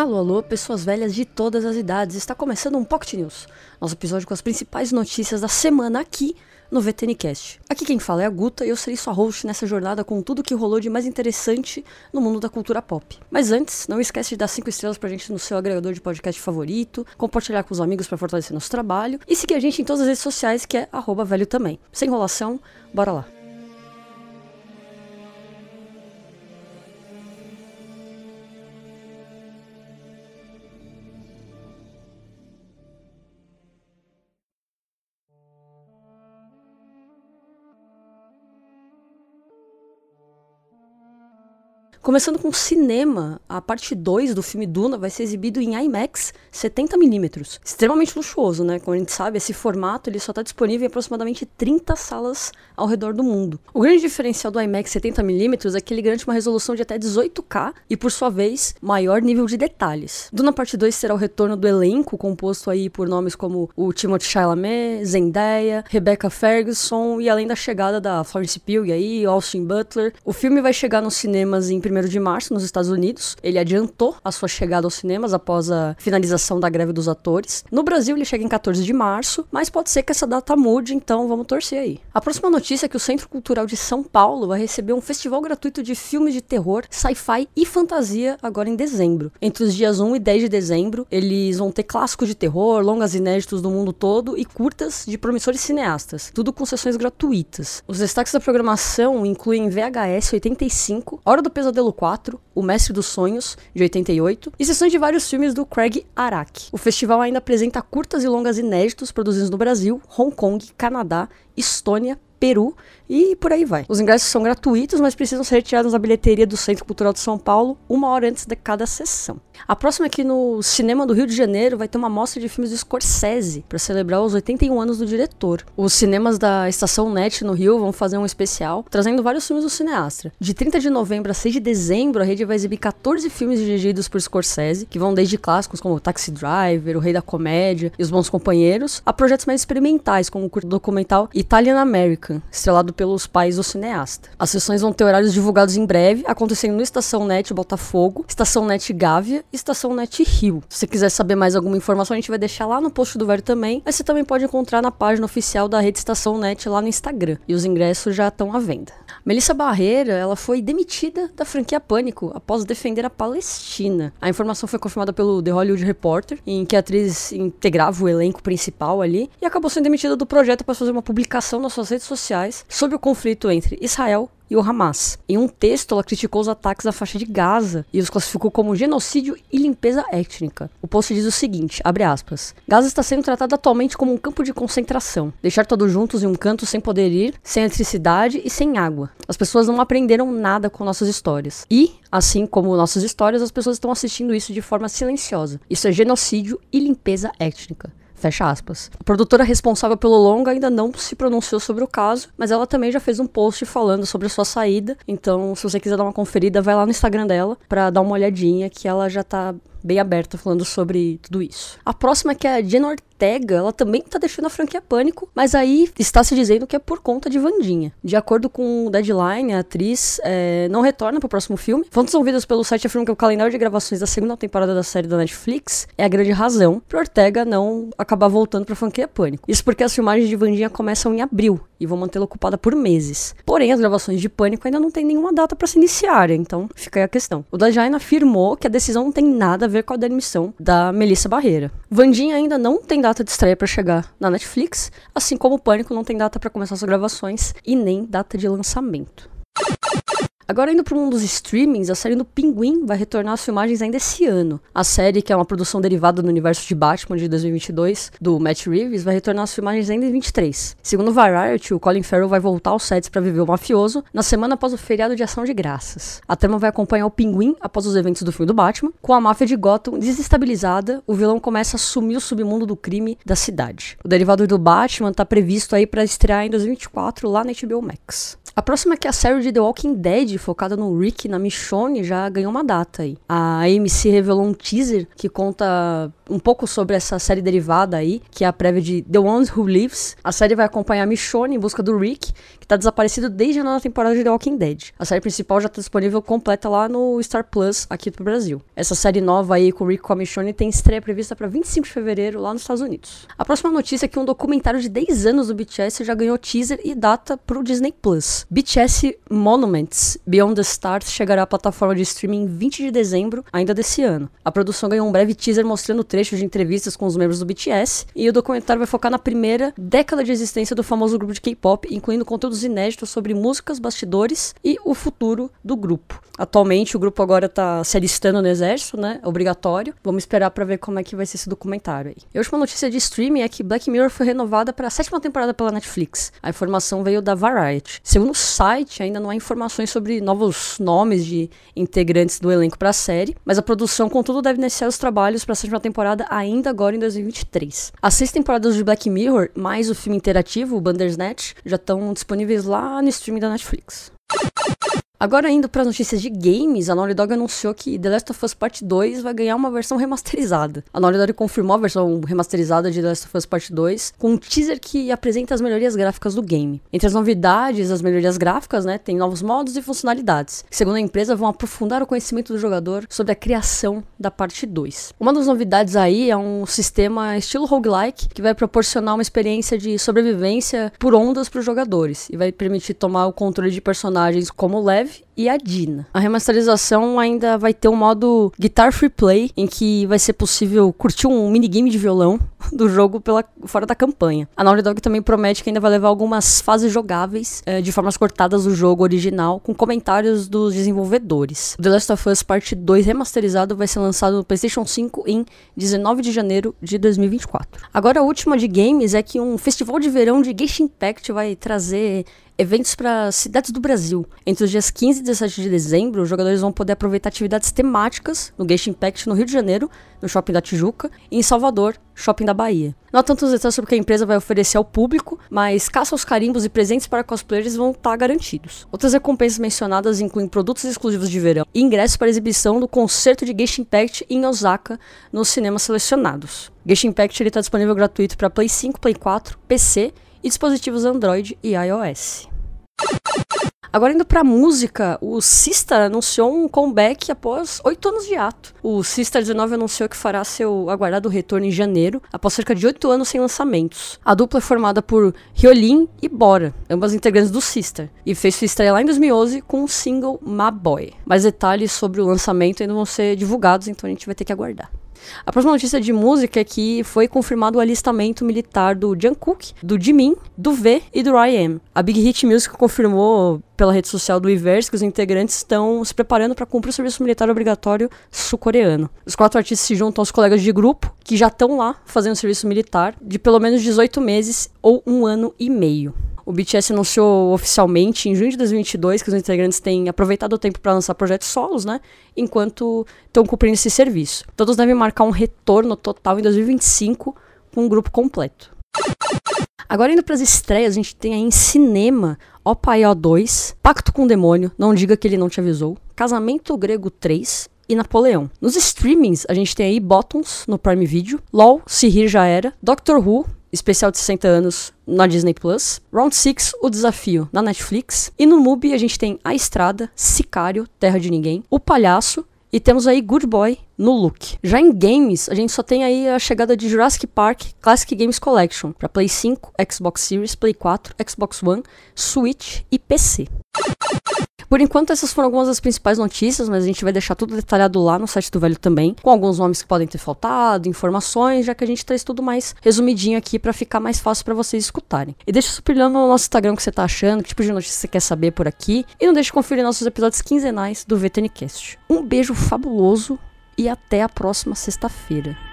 Alô, alô, pessoas velhas de todas as idades. Está começando um Pocket News, nosso episódio com as principais notícias da semana aqui no VTNcast. Aqui quem fala é a Guta e eu serei sua host nessa jornada com tudo que rolou de mais interessante no mundo da cultura pop. Mas antes, não esquece de dar 5 estrelas pra gente no seu agregador de podcast favorito, compartilhar com os amigos para fortalecer nosso trabalho e seguir a gente em todas as redes sociais que é arroba velho também. Sem enrolação, bora lá. Começando com cinema, a parte 2 do filme Duna vai ser exibido em IMAX 70mm. Extremamente luxuoso, né? Como a gente sabe, esse formato ele só está disponível em aproximadamente 30 salas ao redor do mundo. O grande diferencial do IMAX 70mm é que ele garante uma resolução de até 18K e, por sua vez, maior nível de detalhes. Duna parte 2 será o retorno do elenco, composto aí por nomes como o Timothée Chalamet, Zendaya, Rebecca Ferguson e além da chegada da Florence Pugh e aí, Austin Butler. O filme vai chegar nos cinemas em 1 de março nos Estados Unidos. Ele adiantou a sua chegada aos cinemas após a finalização da greve dos atores. No Brasil ele chega em 14 de março, mas pode ser que essa data mude, então vamos torcer aí. A próxima notícia é que o Centro Cultural de São Paulo vai receber um festival gratuito de filmes de terror, sci-fi e fantasia agora em dezembro. Entre os dias 1 e 10 de dezembro, eles vão ter clássicos de terror, longas inéditos do mundo todo e curtas de promissores cineastas, tudo com sessões gratuitas. Os destaques da programação incluem VHS 85, Hora do Pesadelo Pesadelo 4, O Mestre dos Sonhos, de 88, e sessões de vários filmes do Craig Araki. O festival ainda apresenta curtas e longas inéditos produzidos no Brasil, Hong Kong, Canadá, Estônia, Peru e por aí vai. Os ingressos são gratuitos, mas precisam ser retirados da bilheteria do Centro Cultural de São Paulo uma hora antes de cada sessão. A próxima aqui no Cinema do Rio de Janeiro vai ter uma mostra de filmes do Scorsese para celebrar os 81 anos do diretor. Os cinemas da Estação Net no Rio vão fazer um especial trazendo vários filmes do cineasta. De 30 de novembro a 6 de dezembro, a rede vai exibir 14 filmes dirigidos por Scorsese, que vão desde clássicos como Taxi Driver, O Rei da Comédia e Os Bons Companheiros, a projetos mais experimentais como o curto documental Italian American, estrelado pelos pais do cineasta. As sessões vão ter horários divulgados em breve, acontecendo no Estação Net Botafogo, Estação Net Gávea e Estação Net Rio. Se você quiser saber mais alguma informação, a gente vai deixar lá no post do Velho também, mas você também pode encontrar na página oficial da rede Estação Net lá no Instagram. E os ingressos já estão à venda. Melissa Barreira, ela foi demitida da franquia Pânico após defender a Palestina. A informação foi confirmada pelo The Hollywood Reporter, em que a atriz integrava o elenco principal ali e acabou sendo demitida do projeto após fazer uma publicação nas suas redes sociais sobre o conflito entre Israel e o Hamas. Em um texto, ela criticou os ataques à faixa de Gaza e os classificou como genocídio e limpeza étnica. O post diz o seguinte, abre aspas, Gaza está sendo tratada atualmente como um campo de concentração. Deixar todos juntos em um canto sem poder ir, sem eletricidade e sem água. As pessoas não aprenderam nada com nossas histórias. E, assim como nossas histórias, as pessoas estão assistindo isso de forma silenciosa. Isso é genocídio e limpeza étnica. Fecha aspas. A produtora responsável pelo longa ainda não se pronunciou sobre o caso, mas ela também já fez um post falando sobre a sua saída. Então, se você quiser dar uma conferida, vai lá no Instagram dela para dar uma olhadinha que ela já tá bem aberta falando sobre tudo isso. A próxima que é a Jen Ortega, ela também tá deixando a franquia Pânico, mas aí está se dizendo que é por conta de Vandinha. De acordo com o Deadline, a atriz é, não retorna pro próximo filme. Fontes ouvidas pelo site afirmam que o calendário de gravações da segunda temporada da série da Netflix é a grande razão para Ortega não acabar voltando pra franquia Pânico. Isso porque as filmagens de Vandinha começam em abril e vão mantê-la ocupada por meses. Porém, as gravações de Pânico ainda não tem nenhuma data para se iniciar, então fica aí a questão. O Deadline afirmou que a decisão não tem nada a ver com a demissão da Melissa Barreira. Vandinha ainda não tem data de estreia para chegar na Netflix, assim como o Pânico não tem data para começar suas gravações e nem data de lançamento. Agora indo para um dos streamings, a série do Pinguim vai retornar às filmagens ainda esse ano. A série, que é uma produção derivada do universo de Batman de 2022, do Matt Reeves, vai retornar às filmagens ainda em 23. Segundo Variety, o Colin Farrell vai voltar aos sets para viver o mafioso na semana após o feriado de ação de graças. A trama vai acompanhar o Pinguim após os eventos do filme do Batman. Com a máfia de Gotham desestabilizada, o vilão começa a assumir o submundo do crime da cidade. O derivado do Batman está previsto aí para estrear em 2024 lá na HBO Max. A próxima que é a série de The Walking Dead, focada no Rick na Michonne, já ganhou uma data aí. A AMC revelou um teaser que conta um pouco sobre essa série derivada aí, que é a prévia de The Ones Who Lives. A série vai acompanhar Michonne em busca do Rick, que tá desaparecido desde a nova temporada de The Walking Dead. A série principal já tá disponível completa lá no Star Plus aqui pro Brasil. Essa série nova aí com o Rick com a Michonne tem estreia prevista para 25 de fevereiro lá nos Estados Unidos. A próxima notícia é que um documentário de 10 anos do BTS já ganhou teaser e data pro Disney Plus. BTS Monuments Beyond the Stars chegará à plataforma de streaming em 20 de dezembro ainda desse ano. A produção ganhou um breve teaser mostrando trechos de entrevistas com os membros do BTS e o documentário vai focar na primeira década de existência do famoso grupo de K-pop, incluindo conteúdos inéditos sobre músicas, bastidores e o futuro do grupo. Atualmente o grupo agora tá se alistando no exército, né? Obrigatório. Vamos esperar para ver como é que vai ser esse documentário aí. E a última notícia de streaming é que Black Mirror foi renovada para a sétima temporada pela Netflix. A informação veio da Variety. Segundo o site, ainda não há informações sobre novos nomes de integrantes do elenco para a série, mas a produção, contudo, deve iniciar os trabalhos para a sétima temporada ainda agora em 2023. As seis temporadas de Black Mirror, mais o filme interativo, o Bandersnatch, já estão disponíveis lá no streaming da Netflix. Agora indo para as notícias de games, a Naughty Dog anunciou que The Last of Us Part 2 vai ganhar uma versão remasterizada. A Naughty Dog confirmou a versão remasterizada de The Last of Us Part 2 com um teaser que apresenta as melhorias gráficas do game. Entre as novidades, as melhorias gráficas, né, tem novos modos e funcionalidades, que segundo a empresa vão aprofundar o conhecimento do jogador sobre a criação da parte 2. Uma das novidades aí é um sistema estilo roguelike que vai proporcionar uma experiência de sobrevivência por ondas para os jogadores e vai permitir tomar o controle de personagens como Lev e a Dina. A remasterização ainda vai ter um modo Guitar Free Play, em que vai ser possível curtir um minigame de violão do jogo pela, fora da campanha. A Naughty Dog também promete que ainda vai levar algumas fases jogáveis eh, de formas cortadas do jogo original, com comentários dos desenvolvedores. The Last of Us Part 2 remasterizado vai ser lançado no PlayStation 5 em 19 de janeiro de 2024. Agora a última de games é que um festival de verão de Genshin Impact vai trazer eventos para cidades do Brasil. Entre os dias 15 e 17 de dezembro, os jogadores vão poder aproveitar atividades temáticas no Genshin Impact no Rio de Janeiro, no Shopping da Tijuca, e em Salvador, Shopping da Bahia. Não há tantos detalhes sobre o que a empresa vai oferecer ao público, mas caça aos carimbos e presentes para cosplayers vão estar garantidos. Outras recompensas mencionadas incluem produtos exclusivos de verão e ingressos para exibição do concerto de Genshin Impact em Osaka nos cinemas selecionados. Genshin Impact está disponível gratuito para Play 5, Play 4, PC e dispositivos Android e iOS. Agora indo pra música, o Sistar anunciou um comeback após oito anos de ato. O Sistar 19 anunciou que fará seu aguardado retorno em janeiro, após cerca de oito anos sem lançamentos. A dupla é formada por Hyolyn e Bora, ambas integrantes do Sistar, e fez sua estreia lá em 2011 com o single My Boy. Mais detalhes sobre o lançamento ainda vão ser divulgados, então a gente vai ter que aguardar. A próxima notícia de música é que foi confirmado o alistamento militar do Jungkook, do Jimin, do V e do R.I.M. A Big Hit Music confirmou pela rede social do Iverse que os integrantes estão se preparando para cumprir o serviço militar obrigatório sul-coreano. Os quatro artistas se juntam aos colegas de grupo que já estão lá fazendo serviço militar de pelo menos 18 meses ou um ano e meio. O BTS anunciou oficialmente em junho de 2022 que os integrantes têm aproveitado o tempo para lançar projetos solos, né? Enquanto estão cumprindo esse serviço. Todos devem marcar um retorno total em 2025 com um grupo completo. Agora indo para as estreias, a gente tem aí em cinema Opa O 2, Pacto com o Demônio, Não Diga Que Ele Não Te Avisou, Casamento Grego 3 e Napoleão. Nos streamings, a gente tem aí Bottoms no Prime Video, LOL, Se Rir Já Era, Doctor Who, especial de 60 anos na Disney Plus. Round 6, O Desafio, na Netflix. E no MUBI a gente tem A Estrada, Sicário, Terra de Ninguém, O Palhaço e temos aí Good Boy no look. Já em games, a gente só tem aí a chegada de Jurassic Park Classic Games Collection para Play 5, Xbox Series, Play 4, Xbox One, Switch e PC. Por enquanto, essas foram algumas das principais notícias, mas a gente vai deixar tudo detalhado lá no site do Velho também, com alguns nomes que podem ter faltado, informações, já que a gente traz tudo mais resumidinho aqui para ficar mais fácil para vocês escutarem. E deixa supilhando no nosso Instagram o que você tá achando, que tipo de notícia você quer saber por aqui, e não deixe de conferir nossos episódios quinzenais do VTNcast. Um beijo fabuloso e até a próxima sexta-feira.